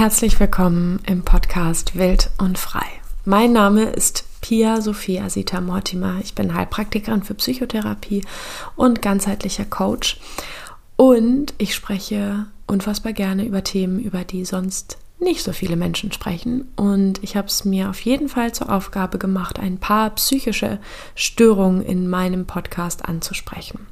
Herzlich willkommen im Podcast Wild und Frei. Mein Name ist Pia Sophia Sita Mortimer. Ich bin Heilpraktikerin für Psychotherapie und ganzheitlicher Coach. Und ich spreche unfassbar gerne über Themen, über die sonst nicht so viele Menschen sprechen. Und ich habe es mir auf jeden Fall zur Aufgabe gemacht, ein paar psychische Störungen in meinem Podcast anzusprechen.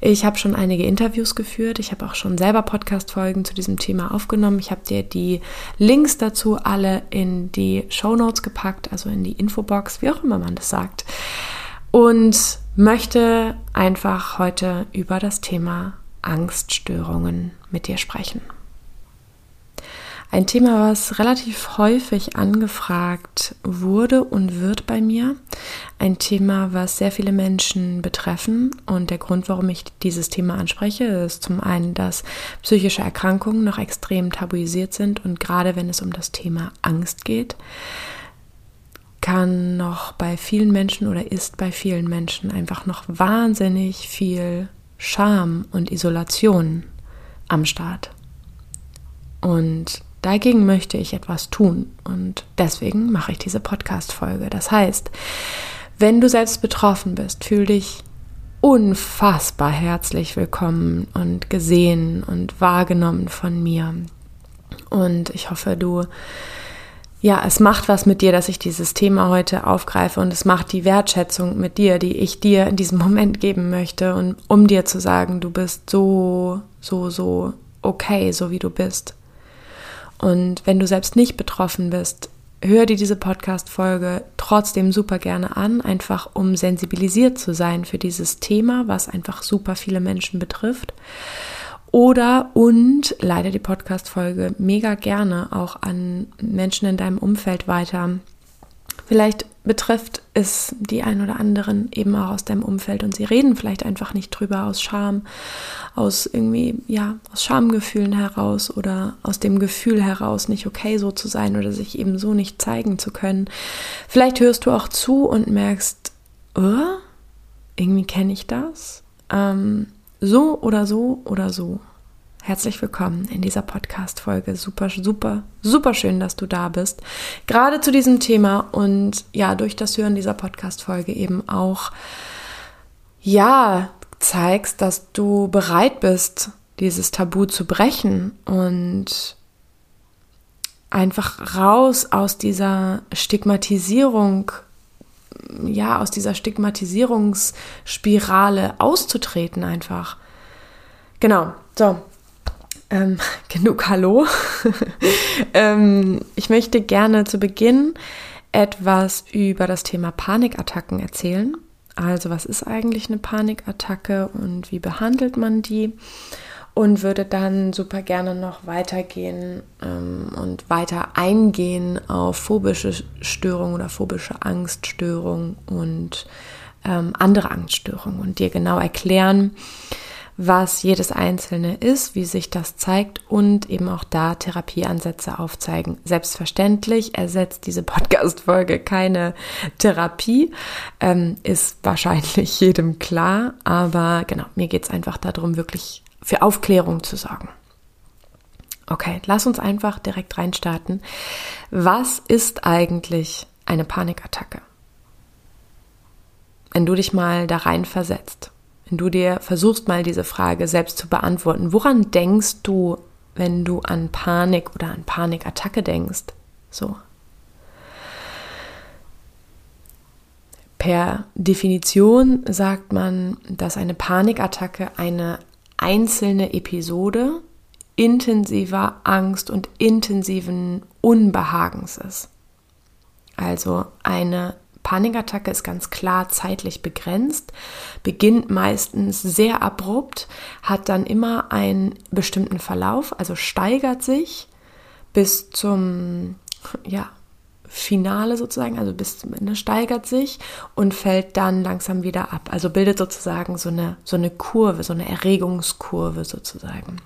Ich habe schon einige Interviews geführt. Ich habe auch schon selber Podcast-Folgen zu diesem Thema aufgenommen. Ich habe dir die Links dazu alle in die Show Notes gepackt, also in die Infobox, wie auch immer man das sagt. Und möchte einfach heute über das Thema Angststörungen mit dir sprechen. Ein Thema, was relativ häufig angefragt wurde und wird bei mir. Ein Thema, was sehr viele Menschen betreffen. Und der Grund, warum ich dieses Thema anspreche, ist zum einen, dass psychische Erkrankungen noch extrem tabuisiert sind. Und gerade wenn es um das Thema Angst geht, kann noch bei vielen Menschen oder ist bei vielen Menschen einfach noch wahnsinnig viel Scham und Isolation am Start. Und Dagegen möchte ich etwas tun und deswegen mache ich diese Podcast-Folge. Das heißt, wenn du selbst betroffen bist, fühl dich unfassbar herzlich willkommen und gesehen und wahrgenommen von mir. Und ich hoffe, du, ja, es macht was mit dir, dass ich dieses Thema heute aufgreife und es macht die Wertschätzung mit dir, die ich dir in diesem Moment geben möchte und um dir zu sagen, du bist so, so, so okay, so wie du bist. Und wenn du selbst nicht betroffen bist, hör dir diese Podcast-Folge trotzdem super gerne an, einfach um sensibilisiert zu sein für dieses Thema, was einfach super viele Menschen betrifft. Oder und leite die Podcast-Folge mega gerne auch an Menschen in deinem Umfeld weiter, Vielleicht betrifft es die ein oder anderen eben auch aus deinem Umfeld und sie reden vielleicht einfach nicht drüber aus Scham, aus irgendwie, ja, aus Schamgefühlen heraus oder aus dem Gefühl heraus, nicht okay so zu sein oder sich eben so nicht zeigen zu können. Vielleicht hörst du auch zu und merkst, oh, irgendwie kenne ich das. Ähm, so oder so oder so. Herzlich willkommen in dieser Podcast-Folge. Super, super, super schön, dass du da bist. Gerade zu diesem Thema und ja, durch das Hören dieser Podcast-Folge eben auch, ja, zeigst, dass du bereit bist, dieses Tabu zu brechen und einfach raus aus dieser Stigmatisierung, ja, aus dieser Stigmatisierungsspirale auszutreten einfach. Genau, so, ähm, genug Hallo. ähm, ich möchte gerne zu Beginn etwas über das Thema Panikattacken erzählen. Also was ist eigentlich eine Panikattacke und wie behandelt man die? Und würde dann super gerne noch weitergehen ähm, und weiter eingehen auf phobische Störungen oder phobische Angststörungen und ähm, andere Angststörungen und dir genau erklären, was jedes einzelne ist, wie sich das zeigt und eben auch da Therapieansätze aufzeigen. Selbstverständlich ersetzt diese Podcast-Folge keine Therapie, ähm, ist wahrscheinlich jedem klar, aber genau, mir geht es einfach darum, wirklich für Aufklärung zu sorgen. Okay, lass uns einfach direkt reinstarten. Was ist eigentlich eine Panikattacke? Wenn du dich mal da rein versetzt. Wenn du dir versuchst mal diese Frage selbst zu beantworten, woran denkst du, wenn du an Panik oder an Panikattacke denkst? So. Per Definition sagt man, dass eine Panikattacke eine einzelne Episode intensiver Angst und intensiven Unbehagens ist. Also eine Panikattacke ist ganz klar zeitlich begrenzt, beginnt meistens sehr abrupt, hat dann immer einen bestimmten Verlauf, also steigert sich bis zum ja, Finale sozusagen, also bis zum Ende steigert sich und fällt dann langsam wieder ab. Also bildet sozusagen so eine, so eine Kurve, so eine Erregungskurve sozusagen.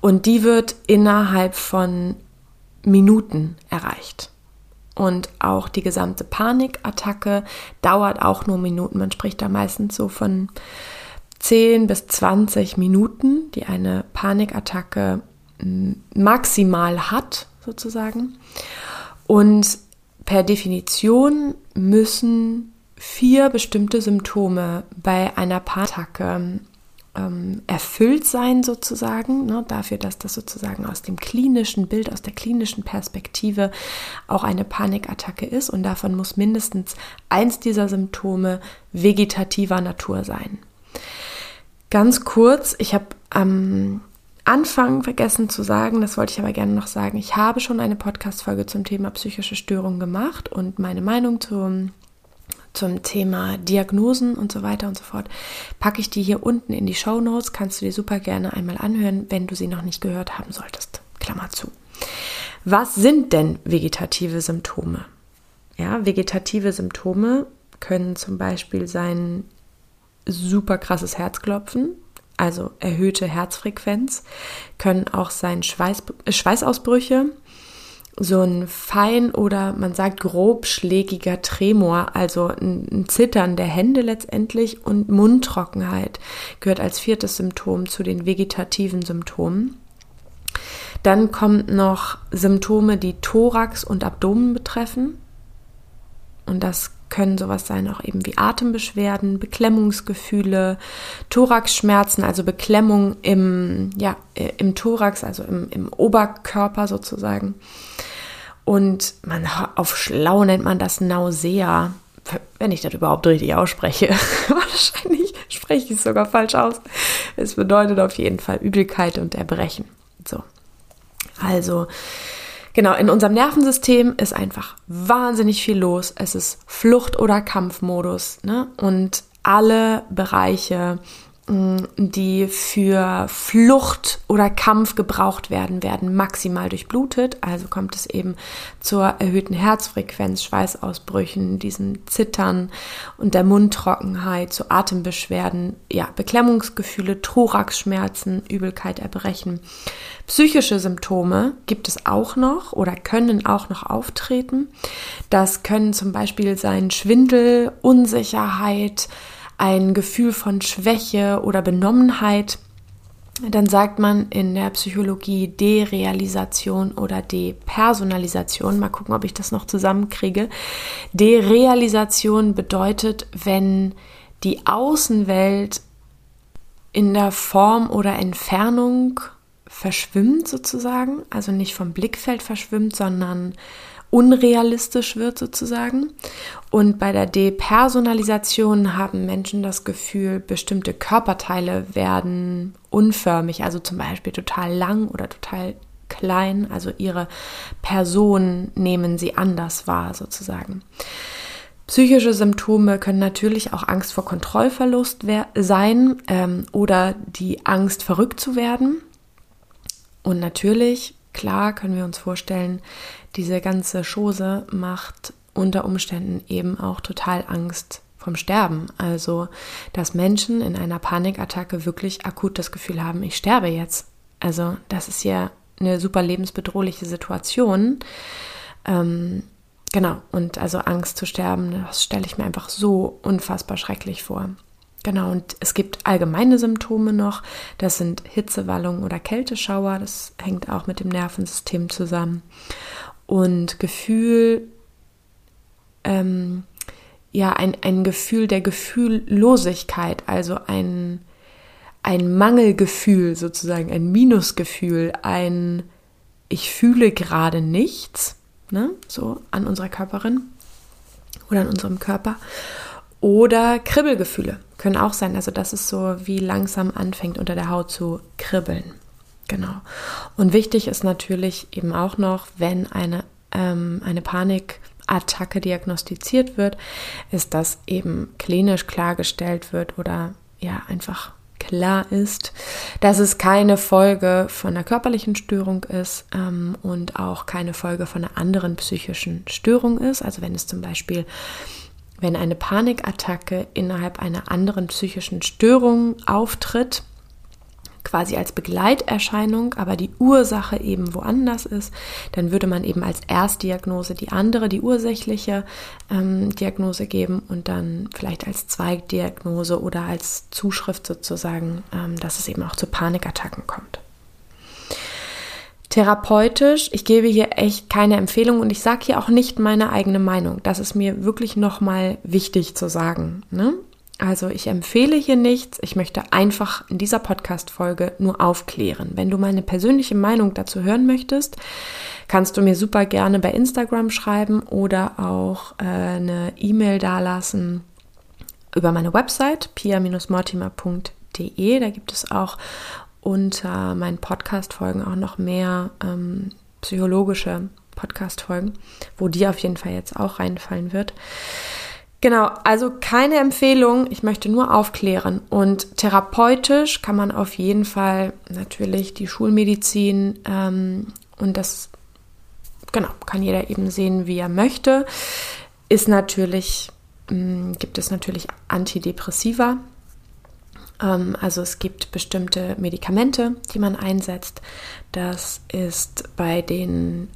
Und die wird innerhalb von Minuten erreicht. Und auch die gesamte Panikattacke dauert auch nur Minuten. Man spricht da meistens so von 10 bis 20 Minuten, die eine Panikattacke maximal hat, sozusagen. Und per Definition müssen vier bestimmte Symptome bei einer Panikattacke ähm, erfüllt sein sozusagen, ne, dafür, dass das sozusagen aus dem klinischen Bild, aus der klinischen Perspektive auch eine Panikattacke ist und davon muss mindestens eins dieser Symptome vegetativer Natur sein. Ganz kurz, ich habe am Anfang vergessen zu sagen, das wollte ich aber gerne noch sagen, ich habe schon eine Podcast-Folge zum Thema psychische Störungen gemacht und meine Meinung zum zum Thema Diagnosen und so weiter und so fort, packe ich die hier unten in die Show Notes. Kannst du dir super gerne einmal anhören, wenn du sie noch nicht gehört haben solltest. Klammer zu. Was sind denn vegetative Symptome? Ja, vegetative Symptome können zum Beispiel sein super krasses Herzklopfen, also erhöhte Herzfrequenz, können auch sein Schweiß, Schweißausbrüche, so ein fein oder man sagt grobschlägiger Tremor, also ein, Zittern der Hände letztendlich und Mundtrockenheit gehört als viertes Symptom zu den vegetativen Symptomen. Dann kommt noch Symptome, die Thorax und Abdomen betreffen. Und das können sowas sein, auch eben wie Atembeschwerden, Beklemmungsgefühle, Thoraxschmerzen, also Beklemmung im, ja, äh, im Thorax, also im, im Oberkörper sozusagen. Und man auf schlau nennt man das Nausea, wenn ich das überhaupt richtig ausspreche. Wahrscheinlich spreche ich es sogar falsch aus. Es bedeutet auf jeden Fall Übelkeit und Erbrechen. So. Also, Genau, in unserem Nervensystem ist einfach wahnsinnig viel los. Es ist Flucht- oder Kampfmodus. Ne? Und alle Bereiche die für Flucht oder Kampf gebraucht werden, werden maximal durchblutet. Also kommt es eben zur erhöhten Herzfrequenz, Schweißausbrüchen, diesen Zittern und der Mundtrockenheit, zu Atembeschwerden, ja, Beklemmungsgefühle, Thoraxschmerzen, Übelkeit, Erbrechen. Psychische Symptome gibt es auch noch oder können auch noch auftreten. Das können zum Beispiel sein Schwindel, Unsicherheit, ein Gefühl von Schwäche oder Benommenheit, dann sagt man in der Psychologie Derealisation oder Depersonalisation. Mal gucken, ob ich das noch zusammenkriege. Derealisation bedeutet, wenn die Außenwelt in der Form oder Entfernung verschwimmt sozusagen, also nicht vom Blickfeld verschwimmt, sondern unrealistisch wird sozusagen. Und bei der Depersonalisation haben Menschen das Gefühl, bestimmte Körperteile werden unförmig, also zum Beispiel total lang oder total klein, also ihre Person nehmen sie anders wahr sozusagen. Psychische Symptome können natürlich auch Angst vor Kontrollverlust sein ähm, oder die Angst, verrückt zu werden. Und natürlich, klar, können wir uns vorstellen, diese ganze Chose macht unter Umständen eben auch total Angst vom Sterben. Also, dass Menschen in einer Panikattacke wirklich akut das Gefühl haben, ich sterbe jetzt. Also, das ist ja eine super lebensbedrohliche Situation. Ähm, genau, und also Angst zu sterben, das stelle ich mir einfach so unfassbar schrecklich vor. Genau, und es gibt allgemeine Symptome noch. Das sind Hitzewallungen oder Kälteschauer. Das hängt auch mit dem Nervensystem zusammen und Gefühl, ähm, ja, ein, ein Gefühl der Gefühllosigkeit, also ein, ein Mangelgefühl sozusagen, ein Minusgefühl, ein ich fühle gerade nichts, ne, so an unserer Körperin oder an unserem Körper. Oder Kribbelgefühle können auch sein, also dass es so wie langsam anfängt unter der Haut zu kribbeln. Genau. Und wichtig ist natürlich eben auch noch, wenn eine, ähm, eine Panikattacke diagnostiziert wird, ist, dass eben klinisch klargestellt wird oder ja einfach klar ist, dass es keine Folge von einer körperlichen Störung ist ähm, und auch keine Folge von einer anderen psychischen Störung ist. Also wenn es zum Beispiel, wenn eine Panikattacke innerhalb einer anderen psychischen Störung auftritt, quasi als Begleiterscheinung, aber die Ursache eben woanders ist, dann würde man eben als Erstdiagnose die andere, die ursächliche ähm, Diagnose geben und dann vielleicht als Zweigdiagnose oder als Zuschrift sozusagen, ähm, dass es eben auch zu Panikattacken kommt. Therapeutisch, ich gebe hier echt keine Empfehlung und ich sage hier auch nicht meine eigene Meinung. Das ist mir wirklich nochmal wichtig zu sagen. Ne? Also ich empfehle hier nichts. Ich möchte einfach in dieser Podcast-Folge nur aufklären. Wenn du meine persönliche Meinung dazu hören möchtest, kannst du mir super gerne bei Instagram schreiben oder auch äh, eine E-Mail dalassen über meine Website pia-mortimer.de. Da gibt es auch unter meinen Podcast-Folgen auch noch mehr ähm, psychologische Podcast-Folgen, wo die auf jeden Fall jetzt auch reinfallen wird. Genau, also keine Empfehlung, ich möchte nur aufklären. Und therapeutisch kann man auf jeden Fall natürlich die Schulmedizin ähm, und das, genau, kann jeder eben sehen, wie er möchte. Ist natürlich, mh, mm, gibt es natürlich Antidepressiva. Ähm, also es gibt bestimmte Medikamente, die man einsetzt. Das ist bei den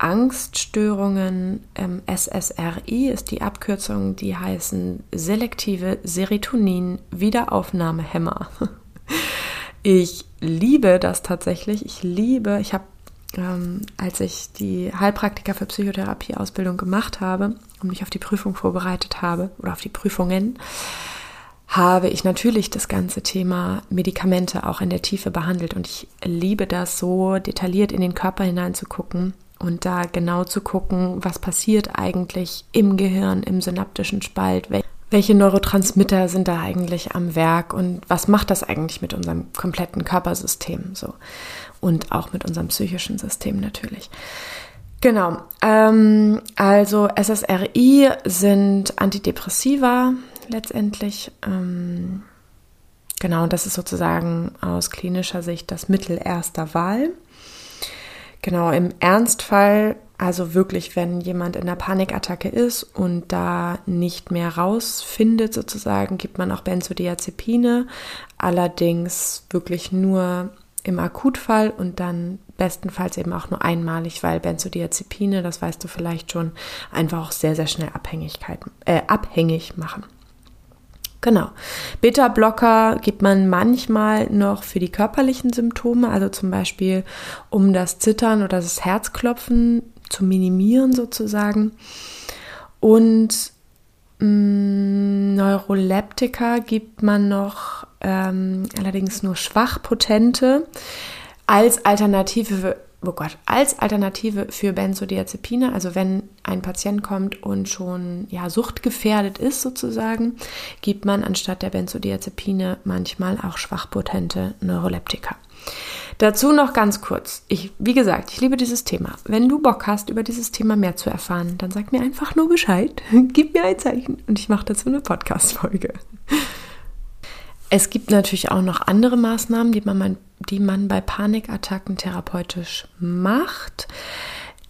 Angststörungen, ähm, SSRI ist die Abkürzung, die heißen selektive Serotonin-Wiederaufnahmehämmer. Ich liebe das tatsächlich. Ich liebe, ich habe, ähm, als ich die Heilpraktiker für Psychotherapie-Ausbildung gemacht habe und mich auf die Prüfung vorbereitet habe oder auf die Prüfungen, habe ich natürlich das ganze Thema Medikamente auch in der Tiefe behandelt und ich liebe das so detailliert in den Körper hineinzugucken und da genau zu gucken, was passiert eigentlich im Gehirn, im synaptischen Spalt, welche Neurotransmitter sind da eigentlich am Werk und was macht das eigentlich mit unserem kompletten Körpersystem so und auch mit unserem psychischen System natürlich. Genau, ähm, also SSRI sind Antidepressiva letztendlich. Ähm, genau, das ist sozusagen aus klinischer Sicht das Mittel erster Wahl. Genau, im Ernstfall, also wirklich, wenn jemand in einer Panikattacke ist und da nicht mehr rausfindet, sozusagen, gibt man auch Benzodiazepine, allerdings wirklich nur im Akutfall und dann bestenfalls eben auch nur einmalig, weil Benzodiazepine, das weißt du vielleicht schon, einfach auch sehr, sehr schnell Abhängigkeiten, äh, abhängig machen. Genau. Beta-Blocker gibt man manchmal noch für die körperlichen Symptome, also zum Beispiel um das Zittern oder das Herzklopfen zu minimieren sozusagen. Und mh, mm, Neuroleptika gibt man noch ähm, allerdings nur schwach potente als Alternative oh Gott, als Alternative für Benzodiazepine, also wenn ein Patient kommt und schon ja suchtgefährdet ist sozusagen, gibt man anstatt der Benzodiazepine manchmal auch schwachpotente Neuroleptika. Dazu noch ganz kurz. Ich, wie gesagt, ich liebe dieses Thema. Wenn du Bock hast, über dieses Thema mehr zu erfahren, dann sag mir einfach nur Bescheid. Gib mir ein Zeichen und ich mache dazu eine Podcast-Folge. Es gibt natürlich auch noch andere Maßnahmen, die man, die man bei Panikattacken therapeutisch macht.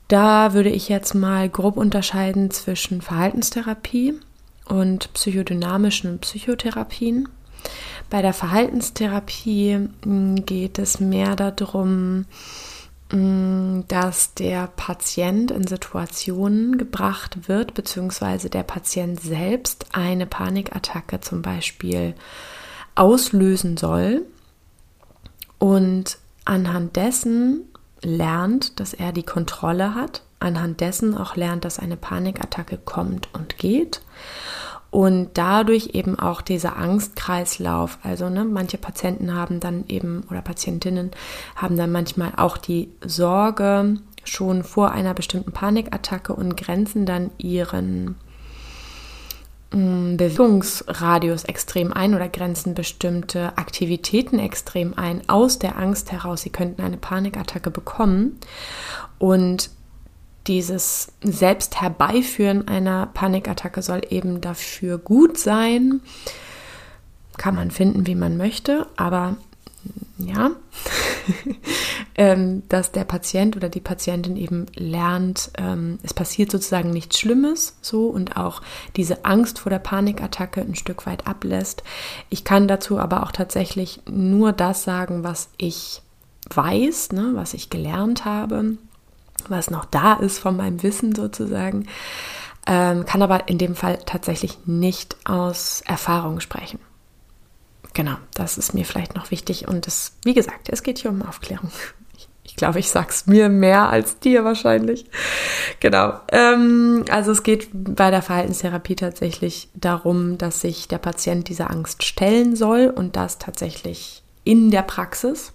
Da würde ich jetzt mal grob unterscheiden zwischen Verhaltenstherapie und psychodynamischen Psychotherapien. Bei der Verhaltenstherapie hm, geht es mehr darum, hm, dass der Patient in Situationen gebracht wird, beziehungsweise der Patient selbst eine Panikattacke zum Beispiel auslösen soll und anhand dessen lernt, dass er die Kontrolle hat, anhand dessen auch lernt, dass eine Panikattacke kommt und geht und dadurch eben auch dieser Angstkreislauf. Also ne, manche Patienten haben dann eben oder Patientinnen haben dann manchmal auch die Sorge schon vor einer bestimmten Panikattacke und grenzen dann ihren Bewegungsradius extrem ein oder grenzen bestimmte Aktivitäten extrem ein aus der Angst heraus, sie könnten eine Panikattacke bekommen. Und dieses Selbst herbeiführen einer Panikattacke soll eben dafür gut sein. Kann man finden, wie man möchte, aber ja, ähm, dass der Patient oder die Patientin eben lernt, ähm, es passiert sozusagen nichts Schlimmes so und auch diese Angst vor der Panikattacke ein Stück weit ablässt. Ich kann dazu aber auch tatsächlich nur das sagen, was ich weiß, ne, was ich gelernt habe, was noch da ist von meinem Wissen sozusagen, ähm, kann aber in dem Fall tatsächlich nicht aus Erfahrung sprechen. Genau, das ist mir vielleicht noch wichtig und es, wie gesagt, es geht hier um Aufklärung. Ich, ich glaube, ich sag's mir mehr als dir wahrscheinlich. Genau. Ähm, also es geht bei der Verhaltenstherapie tatsächlich darum, dass sich der Patient dieser Angst stellen soll und das tatsächlich in der Praxis,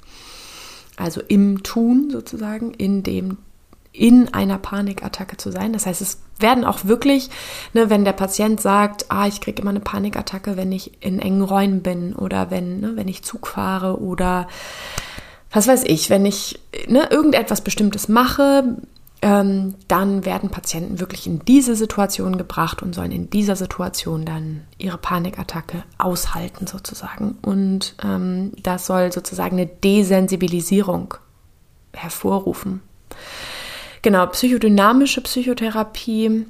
also im Tun sozusagen, in dem in einer Panikattacke zu sein. Das heißt, es werden auch wirklich, ne, wenn der Patient sagt, ah, ich kriege immer eine Panikattacke, wenn ich in engen Räumen bin oder wenn, ne, wenn ich Zug fahre oder was weiß ich, wenn ich ne, irgendetwas Bestimmtes mache, ähm, dann werden Patienten wirklich in diese Situation gebracht und sollen in dieser Situation dann ihre Panikattacke aushalten sozusagen. Und ähm, das soll sozusagen eine Desensibilisierung hervorrufen. Genau, psychodynamische Psychotherapie,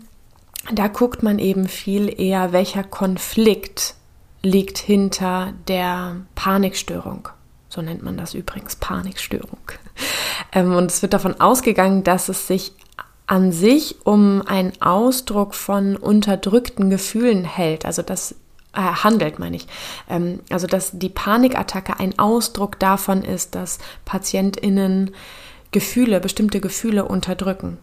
da guckt man eben viel eher, welcher Konflikt liegt hinter der Panikstörung. So nennt man das übrigens Panikstörung. Ähm, und es wird davon ausgegangen, dass es sich an sich um einen Ausdruck von unterdrückten Gefühlen hält. Also das äh, handelt, meine ich. Ähm, also dass die Panikattacke ein Ausdruck davon ist, dass PatientInnen Gefühle, bestimmte Gefühle unterdrücken,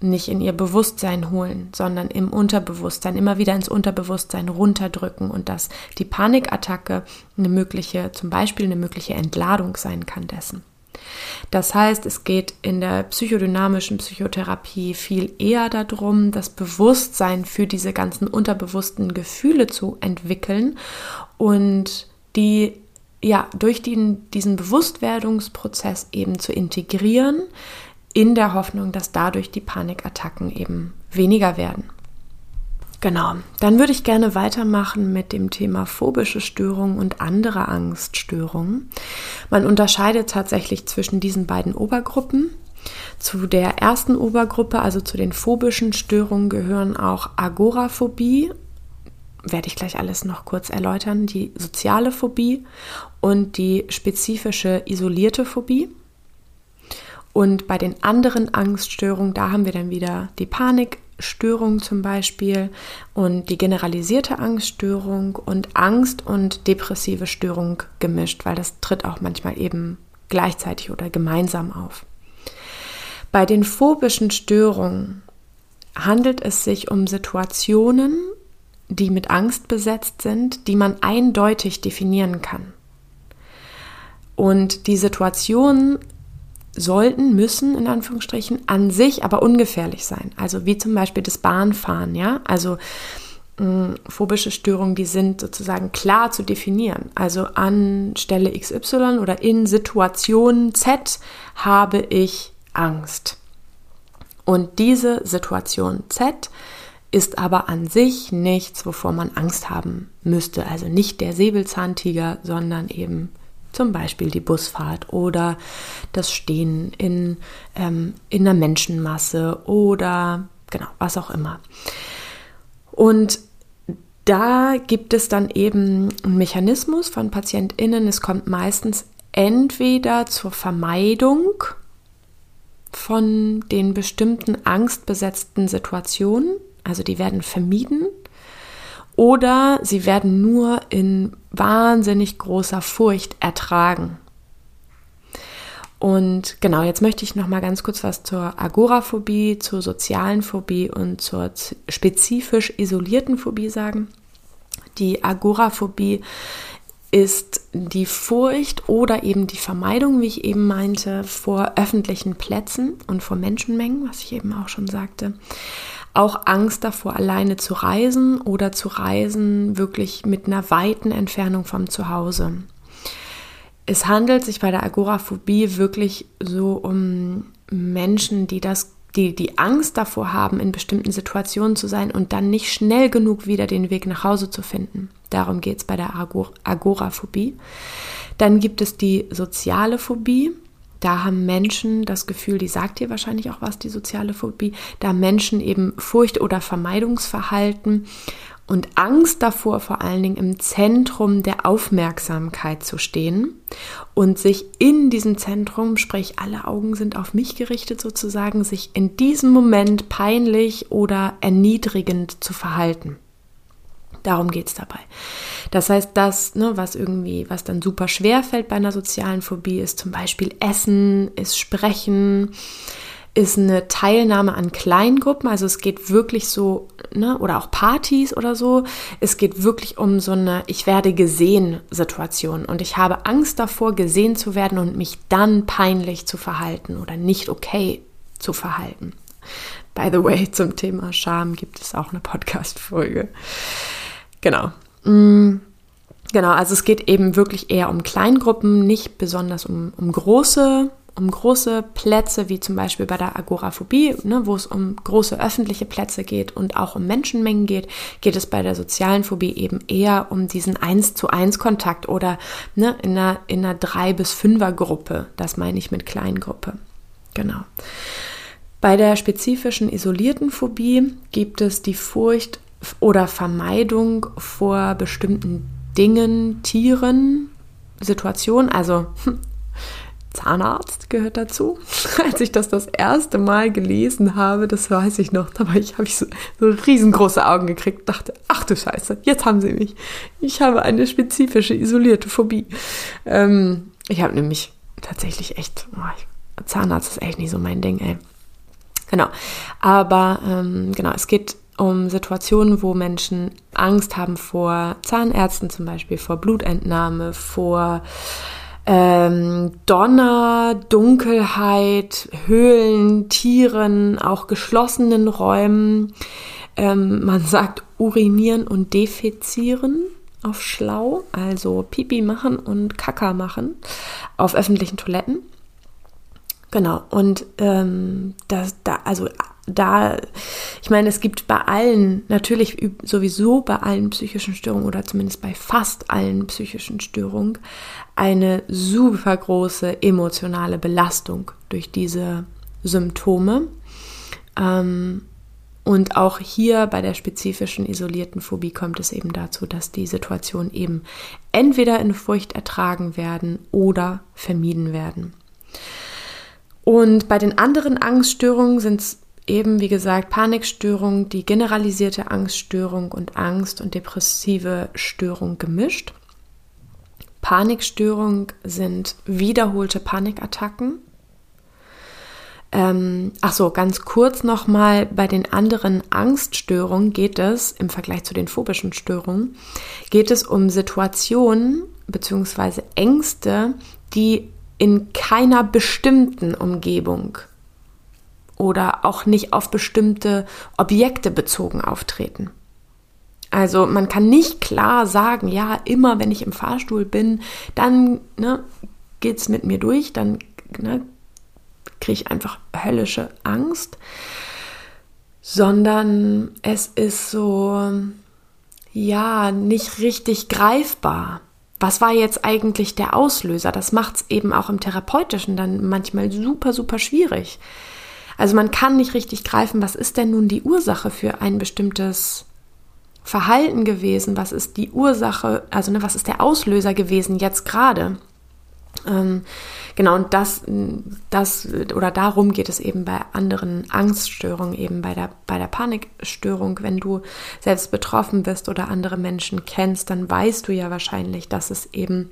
nicht in ihr Bewusstsein holen, sondern im Unterbewusstsein, immer wieder ins Unterbewusstsein runterdrücken und dass die Panikattacke eine mögliche, zum Beispiel eine mögliche Entladung sein kann dessen. Das heißt, es geht in der psychodynamischen Psychotherapie viel eher darum, das Bewusstsein für diese ganzen unterbewussten Gefühle zu entwickeln und die ja, durch den, diesen Bewusstwerdungsprozess eben zu integrieren, in der Hoffnung, dass dadurch die Panikattacken eben weniger werden. Genau, dann würde ich gerne weitermachen mit dem Thema phobische Störungen und andere Angststörungen. Man unterscheidet tatsächlich zwischen diesen beiden Obergruppen. Zu der ersten Obergruppe, also zu den phobischen Störungen, gehören auch Agoraphobie werde ich gleich alles noch kurz erläutern, die soziale Phobie und die spezifische isolierte Phobie. Und bei den anderen Angststörungen, da haben wir dann wieder die Panikstörung zum Beispiel und die generalisierte Angststörung und Angst und depressive Störung gemischt, weil das tritt auch manchmal eben gleichzeitig oder gemeinsam auf. Bei den phobischen Störungen handelt es sich um Situationen die mit Angst besetzt sind, die man eindeutig definieren kann. Und die Situationen sollten, müssen in Anführungsstrichen an sich aber ungefährlich sein. Also wie zum Beispiel das Bahnfahren, ja. Also mh, hm, phobische Störungen, die sind sozusagen klar zu definieren. Also an Stelle XY oder in Situation Z habe ich Angst. Und diese Situation Z ist aber an sich nichts, wovor man Angst haben müsste. Also nicht der Säbelzahntiger, sondern eben zum Beispiel die Busfahrt oder das Stehen in, ähm, in einer Menschenmasse oder genau, was auch immer. Und da gibt es dann eben einen Mechanismus von PatientInnen. Es kommt meistens entweder zur Vermeidung von den bestimmten angstbesetzten Situationen, also die werden vermieden oder sie werden nur in wahnsinnig großer Furcht ertragen. Und genau, jetzt möchte ich noch mal ganz kurz was zur Agoraphobie, zur sozialen Phobie und zur spezifisch isolierten Phobie sagen. Die Agoraphobie ist die Furcht oder eben die Vermeidung, wie ich eben meinte, vor öffentlichen Plätzen und vor Menschenmengen, was ich eben auch schon sagte auch Angst davor, alleine zu reisen oder zu reisen wirklich mit einer weiten Entfernung vom Zuhause. Es handelt sich bei der Agoraphobie wirklich so um Menschen, die das die, die Angst davor haben, in bestimmten Situationen zu sein und dann nicht schnell genug wieder den Weg nach Hause zu finden. Darum geht es bei der Agoraphobie. Dann gibt es die soziale Phobie. Da haben Menschen das Gefühl, die sagt dir wahrscheinlich auch was, die soziale Phobie, da Menschen eben Furcht oder Vermeidungsverhalten und Angst davor, vor allen Dingen im Zentrum der Aufmerksamkeit zu stehen und sich in diesem Zentrum, sprich alle Augen sind auf mich gerichtet sozusagen, sich in diesem Moment peinlich oder erniedrigend zu verhalten. Darum geht es dabei. Das heißt, das, ne, was irgendwie, was dann super schwer fällt bei einer sozialen Phobie, ist zum Beispiel Essen, ist Sprechen, ist eine Teilnahme an Kleingruppen. Also es geht wirklich so, ne, oder auch Partys oder so. Es geht wirklich um so eine Ich werde gesehen Situation. Und ich habe Angst davor, gesehen zu werden und mich dann peinlich zu verhalten oder nicht okay zu verhalten. By the way, zum Thema Scham gibt es auch eine Podcast-Folge. Genau. Mm, genau, also es geht eben wirklich eher um Kleingruppen, nicht besonders um, um große um große Plätze, wie zum Beispiel bei der Agoraphobie, ne, wo es um große öffentliche Plätze geht und auch um Menschenmengen geht, geht es bei der sozialen Phobie eben eher um diesen eins zu eins Kontakt oder ne, in einer, in einer drei bis fünfer Gruppe. Das meine ich mit Kleingruppe. Genau. Bei der spezifischen isolierten Phobie gibt es die Furcht oder Vermeidung vor bestimmten Dingen, Tieren, Situationen. Also Zahnarzt gehört dazu. Als ich das das erste Mal gelesen habe, das weiß ich noch, da habe ich so, so riesengroße Augen gekriegt, dachte, ach du Scheiße, jetzt haben sie mich. Ich habe eine spezifische isolierte Phobie. Ähm, ich habe nämlich tatsächlich echt, oh, Zahnarzt ist echt nicht so mein Ding, ey. Genau. Aber ähm, genau, es geht um Situationen, wo Menschen Angst haben vor Zahnärzten, zum Beispiel vor Blutentnahme, vor ähm, Donner, Dunkelheit, Höhlen, Tieren, auch geschlossenen Räumen. Ähm, man sagt urinieren und defezieren auf schlau, also Pipi machen und Kaka machen auf öffentlichen Toiletten. Genau, und ähm, das, da, also da, ich meine, es gibt bei allen, natürlich sowieso bei allen psychischen Störungen oder zumindest bei fast allen psychischen Störungen, eine super große emotionale Belastung durch diese Symptome. Ähm, und auch hier bei der spezifischen isolierten Phobie kommt es eben dazu, dass die Situationen eben entweder in Furcht ertragen werden oder vermieden werden. Und bei den anderen Angststörungen sind es eben, wie gesagt, Panikstörung, die generalisierte Angststörung und Angst- und depressive Störung gemischt. Panikstörung sind wiederholte Panikattacken. Ähm, ach so, ganz kurz nochmal, bei den anderen Angststörungen geht es, im Vergleich zu den phobischen Störungen, geht es um Situationen bzw. Ängste, die in keiner bestimmten Umgebung oder auch nicht auf bestimmte Objekte bezogen auftreten. Also man kann nicht klar sagen, ja, immer wenn ich im Fahrstuhl bin, dann ne, geht es mit mir durch, dann ne, kriege ich einfach höllische Angst, sondern es ist so, ja, nicht richtig greifbar. Was war jetzt eigentlich der Auslöser? Das macht es eben auch im therapeutischen dann manchmal super, super schwierig. Also man kann nicht richtig greifen, was ist denn nun die Ursache für ein bestimmtes Verhalten gewesen? Was ist die Ursache, also ne, was ist der Auslöser gewesen jetzt gerade? Ähm, genau, und das, das oder darum geht es eben bei anderen Angststörungen, eben bei der, bei der Panikstörung. Wenn du selbst betroffen bist oder andere Menschen kennst, dann weißt du ja wahrscheinlich, dass es eben,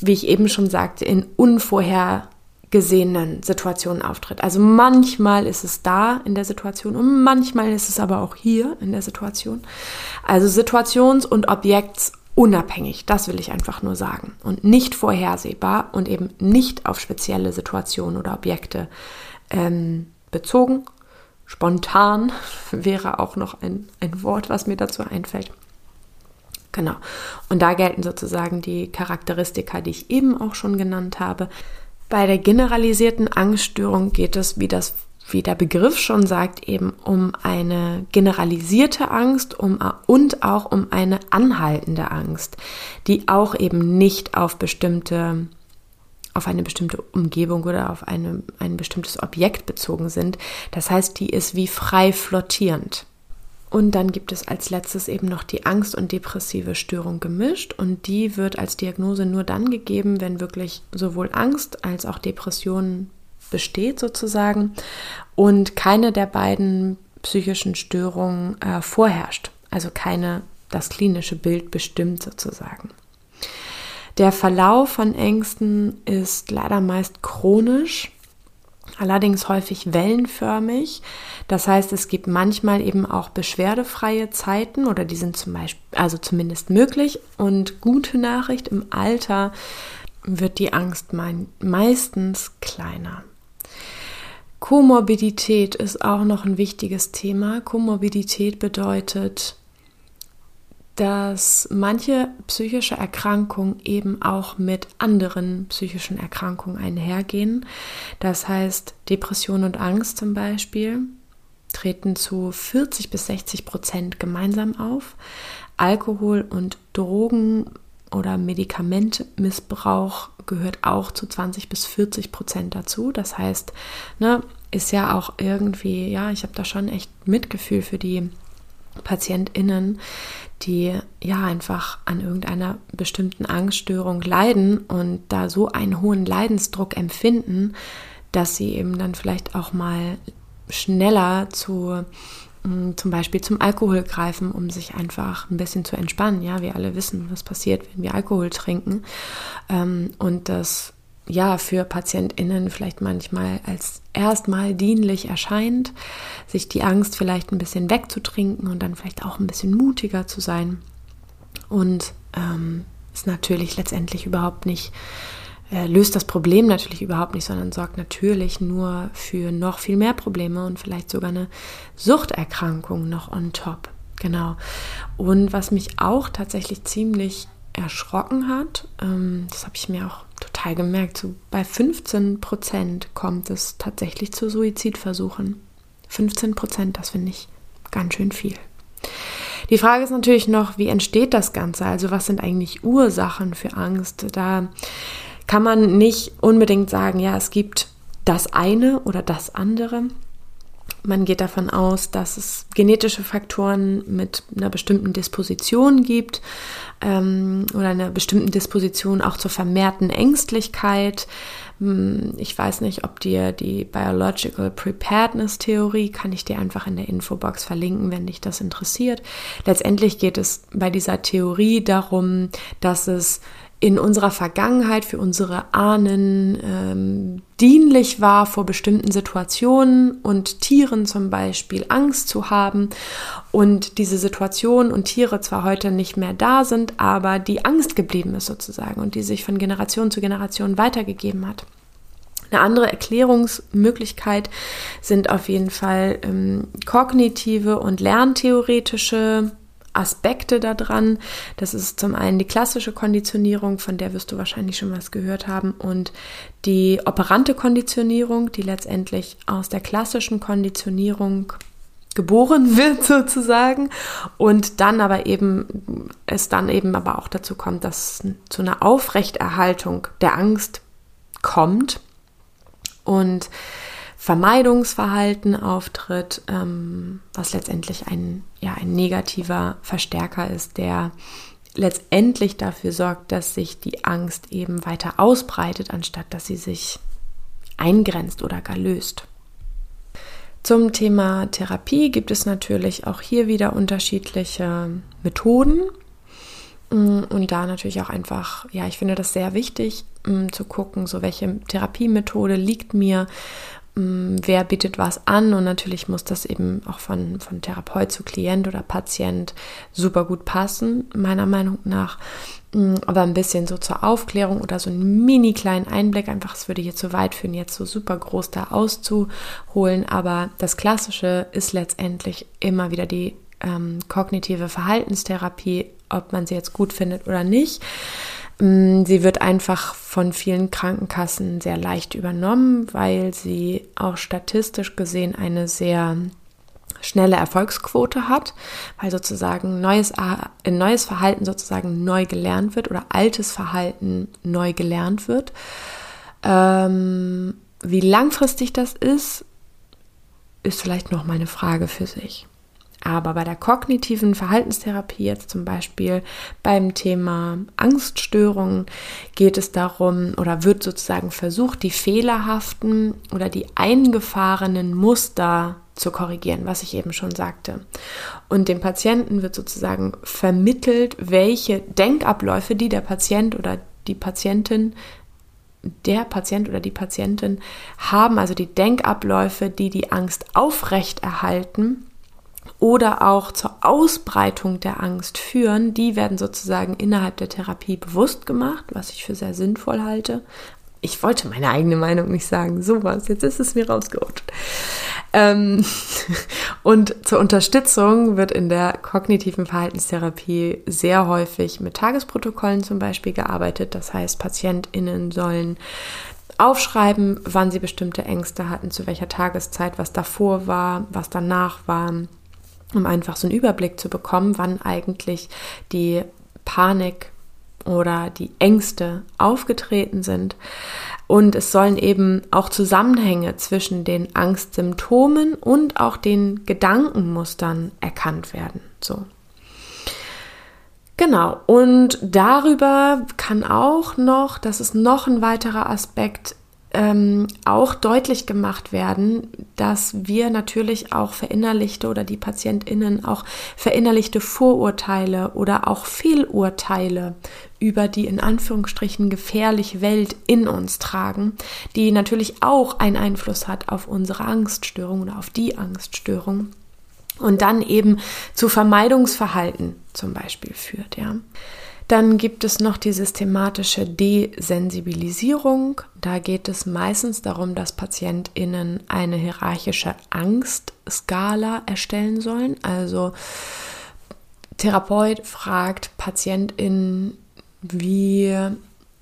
wie ich eben schon sagte, in unvorher gesehenen Situationen auftritt. Also manchmal ist es da in der Situation und manchmal ist es aber auch hier in der Situation. Also situations- und objektsunabhängig, das will ich einfach nur sagen. Und nicht vorhersehbar und eben nicht auf spezielle Situationen oder Objekte ähm, bezogen. Spontan wäre auch noch ein, ein Wort, was mir dazu einfällt. Genau. Und da gelten sozusagen die Charakteristika, die ich eben auch schon genannt habe. Bei der generalisierten Angststörung geht es, wie das wie der Begriff schon sagt, eben um eine generalisierte Angst um, und auch um eine anhaltende Angst, die auch eben nicht auf bestimmte auf eine bestimmte Umgebung oder auf eine, ein bestimmtes Objekt bezogen sind. Das heißt, die ist wie frei flottierend. Und dann gibt es als letztes eben noch die Angst- und depressive Störung gemischt. Und die wird als Diagnose nur dann gegeben, wenn wirklich sowohl Angst als auch Depression besteht sozusagen und keine der beiden psychischen Störungen äh, vorherrscht. Also keine das klinische Bild bestimmt sozusagen. Der Verlauf von Ängsten ist leider meist chronisch, allerdings häufig wellenförmig. Das heißt, es gibt manchmal eben auch beschwerdefreie Zeiten oder die sind zum Beispiel, also zumindest möglich. Und gute Nachricht, im Alter wird die Angst meistens kleiner. Komorbidität ist auch noch ein wichtiges Thema. Komorbidität bedeutet, dass manche psychische Erkrankungen eben auch mit anderen psychischen Erkrankungen einhergehen. Das heißt, Depression und Angst zum Beispiel treten zu 40 bis 60 Prozent gemeinsam auf. Alkohol und Drogen oder Medikamentmissbrauch gehört auch zu 20 bis 40 Prozent dazu. Das heißt, ne, ist ja auch irgendwie, ja, ich habe da schon echt Mitgefühl für die PatientInnen, die ja einfach an irgendeiner bestimmten Angststörung leiden und da so einen hohen Leidensdruck empfinden, dass sie eben dann vielleicht auch mal schneller zu mm, zum Beispiel zum Alkohol greifen, um sich einfach ein bisschen zu entspannen. Ja, wir alle wissen, was passiert, wenn wir Alkohol trinken. Ähm, und das ja für PatientInnen vielleicht manchmal als erstmal dienlich erscheint, sich die Angst vielleicht ein bisschen wegzutrinken und dann vielleicht auch ein bisschen mutiger zu sein. Und ähm, ist natürlich letztendlich überhaupt nicht, äh, löst das Problem natürlich überhaupt nicht, sondern sorgt natürlich nur für noch viel mehr Probleme und vielleicht sogar eine Suchterkrankung noch on top. Genau. Und was mich auch tatsächlich ziemlich erschrocken hat, ähm, das habe ich mir auch total gemerkt, so bei 15 Prozent kommt es tatsächlich zu Suizidversuchen. 15 Prozent, das finde ich ganz schön viel. Die Frage ist natürlich noch, wie entsteht das Ganze? Also was sind eigentlich Ursachen für Angst? Da kann man nicht unbedingt sagen, ja, es gibt das eine oder das andere. Man geht davon aus, dass es genetische Faktoren mit einer bestimmten Disposition gibt ähm, oder einer bestimmten Disposition auch zur vermehrten Ängstlichkeit. Hm, ich weiß nicht, ob dir die Biological Preparedness Theorie, kann ich dir einfach in der Infobox verlinken, wenn dich das interessiert. Letztendlich geht es bei dieser Theorie darum, dass es in unserer Vergangenheit für unsere Ahnen ähm, dienlich war, vor bestimmten Situationen und Tieren zum Beispiel Angst zu haben und diese Situationen und Tiere zwar heute nicht mehr da sind, aber die Angst geblieben ist sozusagen und die sich von Generation zu Generation weitergegeben hat. Eine andere Erklärungsmöglichkeit sind auf jeden Fall ähm, kognitive und lerntheoretische Aspekte daran. Das ist zum einen die klassische Konditionierung, von der wirst du wahrscheinlich schon was gehört haben, und die operante Konditionierung, die letztendlich aus der klassischen Konditionierung geboren wird sozusagen und dann aber eben es dann eben aber auch dazu kommt, dass zu einer Aufrechterhaltung der Angst kommt und Vermeidungsverhalten auftritt, ähm, was letztendlich ein, ja, ein negativer Verstärker ist, der letztendlich dafür sorgt, dass sich die Angst eben weiter ausbreitet, anstatt dass sie sich eingrenzt oder gar löst. Zum Thema Therapie gibt es natürlich auch hier wieder unterschiedliche Methoden. Mm, und da natürlich auch einfach, ja, ich finde das sehr wichtig, mm, zu gucken, so welche Therapiemethode liegt mir, wer bietet was an und natürlich muss das eben auch von, von Therapeut zu Klient oder Patient super gut passen, meiner Meinung nach. Mm, aber ein bisschen so zur Aufklärung oder so einen mini kleinen Einblick, einfach, es würde hier zu weit führen, jetzt so super groß da auszuholen. Aber das Klassische ist letztendlich immer wieder die ähm, kognitive Verhaltenstherapie, ob man sie jetzt gut findet oder nicht. Mm, sie wird einfach von vielen Krankenkassen sehr leicht übernommen, weil sie auch statistisch gesehen eine sehr schnelle Erfolgsquote hat, weil sozusagen neues, äh, neues Verhalten sozusagen neu gelernt wird oder altes Verhalten neu gelernt wird. Ähm, wie langfristig das ist, ist vielleicht noch mal eine Frage für sich. Aber bei der kognitiven Verhaltenstherapie, jetzt zum Beispiel beim Thema Angststörungen, geht es darum oder wird sozusagen versucht, die fehlerhaften oder die eingefahrenen Muster zu korrigieren, was ich eben schon sagte. Und dem Patienten wird sozusagen vermittelt, welche Denkabläufe, die der Patient oder die Patientin, der Patient oder die Patientin haben, also die Denkabläufe, die die Angst aufrechterhalten oder auch zur Ausbreitung der Angst führen, die werden sozusagen innerhalb der Therapie bewusst gemacht, was ich für sehr sinnvoll halte. Ich wollte meine eigene Meinung nicht sagen, sowas, jetzt ist es mir rausgerutscht. Ähm, und zur Unterstützung wird in der kognitiven Verhaltenstherapie sehr häufig mit Tagesprotokollen zum Beispiel gearbeitet. Das heißt, PatientInnen sollen aufschreiben, wann sie bestimmte Ängste hatten, zu welcher Tageszeit, was davor war, was danach war, um einfach so einen Überblick zu bekommen, wann eigentlich die Panik oder die Ängste aufgetreten sind. Und es sollen eben auch Zusammenhänge zwischen den Angstsymptomen und auch den Gedankenmustern erkannt werden. So. Genau. Und darüber kann auch noch, das ist noch ein weiterer Aspekt, ähm, auch deutlich gemacht werden, dass wir natürlich auch verinnerlichte oder die PatientInnen auch verinnerlichte Vorurteile oder auch Fehlurteile über die in Anführungsstrichen gefährliche Welt in uns tragen, die natürlich auch einen Einfluss hat auf unsere Angststörung oder auf die Angststörung und dann eben zu Vermeidungsverhalten zum Beispiel führt, ja. Dann gibt es noch die systematische Desensibilisierung. Da geht es meistens darum, dass PatientInnen eine hierarchische Angstskala erstellen sollen. Also Therapeut fragt PatientInnen, wie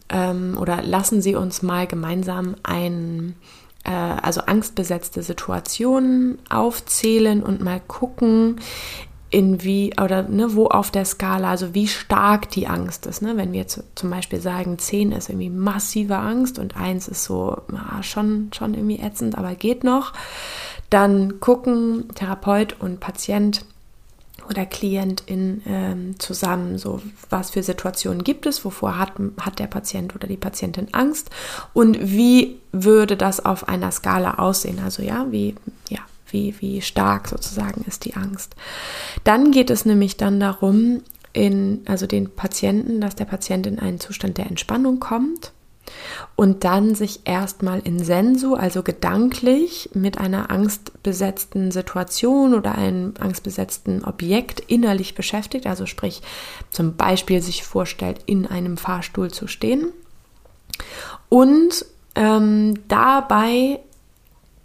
ähm, oder lassen Sie uns mal gemeinsam ein äh, also angstbesetzte Situationen aufzählen und mal gucken, in wie oder ne, wo auf der Skala, also wie stark die Angst ist. Ne? Wenn wir jetzt zum Beispiel sagen, 10 ist irgendwie massive Angst und 1 ist so ja, schon, schon irgendwie ätzend, aber geht noch, dann gucken Therapeut und Patient oder Klientin ähm, zusammen, so was für Situationen gibt es, wovor hat, hat der Patient oder die Patientin Angst und wie würde das auf einer Skala aussehen? Also ja, wie, ja, wie, wie stark sozusagen ist die Angst. Dann geht es nämlich dann darum, in, also den Patienten, dass der Patient in einen Zustand der Entspannung kommt und dann sich erstmal in Sensu, also gedanklich mit einer angstbesetzten Situation oder einem angstbesetzten Objekt innerlich beschäftigt, also sprich zum Beispiel sich vorstellt, in einem Fahrstuhl zu stehen und ähm, dabei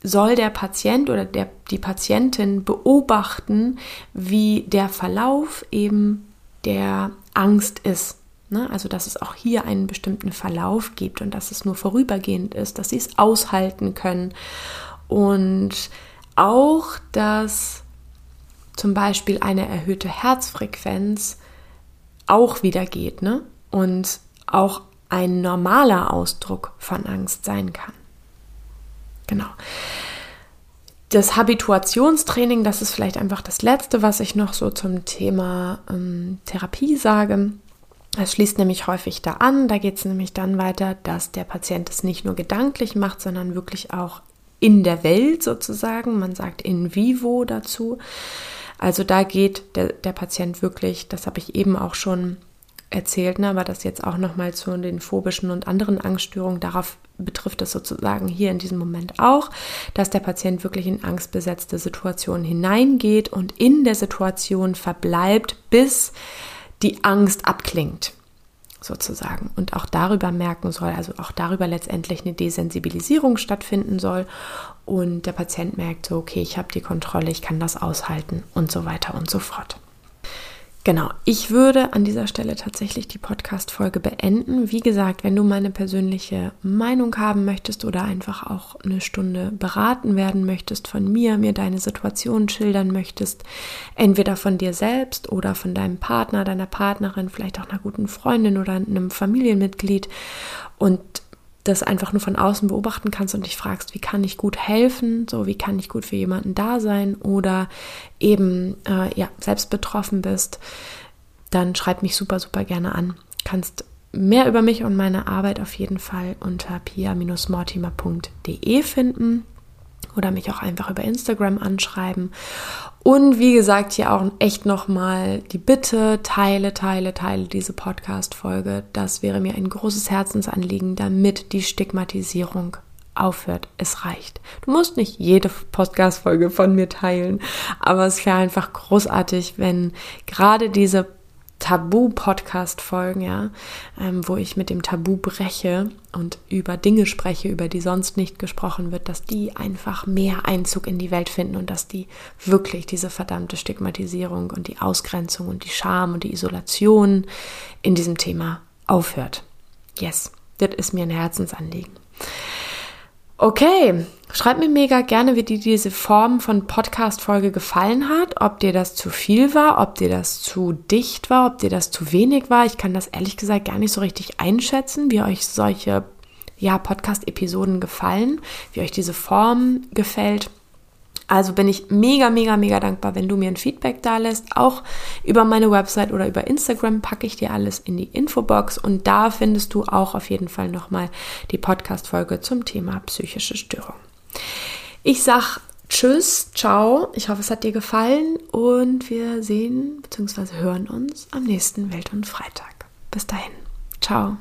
soll der Patient oder der, die Patientin beobachten, wie der Verlauf eben der Angst ist. Ne? Also, dass es auch hier einen bestimmten Verlauf gibt und dass es nur vorübergehend ist, dass sie es aushalten können. Und auch, dass zum Beispiel eine erhöhte Herzfrequenz auch wieder geht ne? und auch ein normaler Ausdruck von Angst sein kann. Genau. Das Habituationstraining, das ist vielleicht einfach das Letzte, was ich noch so zum Thema ähm, Therapie sage. Es schließt nämlich häufig da an. Da geht es nämlich dann weiter, dass der Patient es nicht nur gedanklich macht, sondern wirklich auch in der Welt sozusagen. Man sagt in vivo dazu. Also da geht der, der Patient wirklich, das habe ich eben auch schon erzählt, ne, aber das jetzt auch nochmal zu den phobischen und anderen Angststörungen, darauf betrifft es sozusagen hier in diesem Moment auch, dass der Patient wirklich in angstbesetzte Situationen hineingeht und in der Situation verbleibt, bis die Angst abklingt sozusagen und auch darüber merken soll, also auch darüber letztendlich eine Desensibilisierung stattfinden soll und der Patient merkt so, okay, ich habe die Kontrolle, ich kann das aushalten und so weiter und so fort. Genau, ich würde an dieser Stelle tatsächlich die Podcast-Folge beenden. Wie gesagt, wenn du meine persönliche Meinung haben möchtest oder einfach auch eine Stunde beraten werden möchtest von mir, mir deine Situation schildern möchtest, entweder von dir selbst oder von deinem Partner, deiner Partnerin, vielleicht auch einer guten Freundin oder einem Familienmitglied und das einfach nur von außen beobachten kannst und dich fragst, wie kann ich gut helfen, so wie kann ich gut für jemanden da sein oder eben äh, ja selbst betroffen bist, dann schreib mich super super gerne an. Kannst mehr über mich und meine Arbeit auf jeden Fall unter pia-mortimer.de finden oder mich auch einfach über Instagram anschreiben. Und wie gesagt, hier auch echt nochmal die Bitte, teile, teile, teile diese Podcast-Folge. Das wäre mir ein großes Herzensanliegen, damit die Stigmatisierung aufhört. Es reicht. Du musst nicht jede Podcast-Folge von mir teilen, aber es wäre einfach großartig, wenn gerade diese Tabu-Podcast-Folgen, ja, ähm, wo ich mit dem Tabu breche und über Dinge spreche, über die sonst nicht gesprochen wird, dass die einfach mehr Einzug in die Welt finden und dass die wirklich diese verdammte Stigmatisierung und die Ausgrenzung und die Scham und die Isolation in diesem Thema aufhört. Yes, das ist mir ein Herzensanliegen. Okay, schreib mir mega gerne, wie dir diese Form von Podcast-Folge gefallen hat, ob dir das zu viel war, ob dir das zu dicht war, ob dir das zu wenig war. Ich kann das ehrlich gesagt gar nicht so richtig einschätzen, wie euch solche ja, Podcast-Episoden gefallen, wie euch diese Form gefällt. Also bin ich mega, mega, mega dankbar, wenn du mir ein Feedback da lässt. Auch über meine Website oder über Instagram packe ich dir alles in die Infobox und da findest du auch auf jeden Fall nochmal die Podcast-Folge zum Thema psychische Störung. Ich sag Tschüss, ciao. Ich hoffe, es hat dir gefallen und wir sehen bzw. hören uns am nächsten Welt- und Freitag. Bis dahin. Ciao.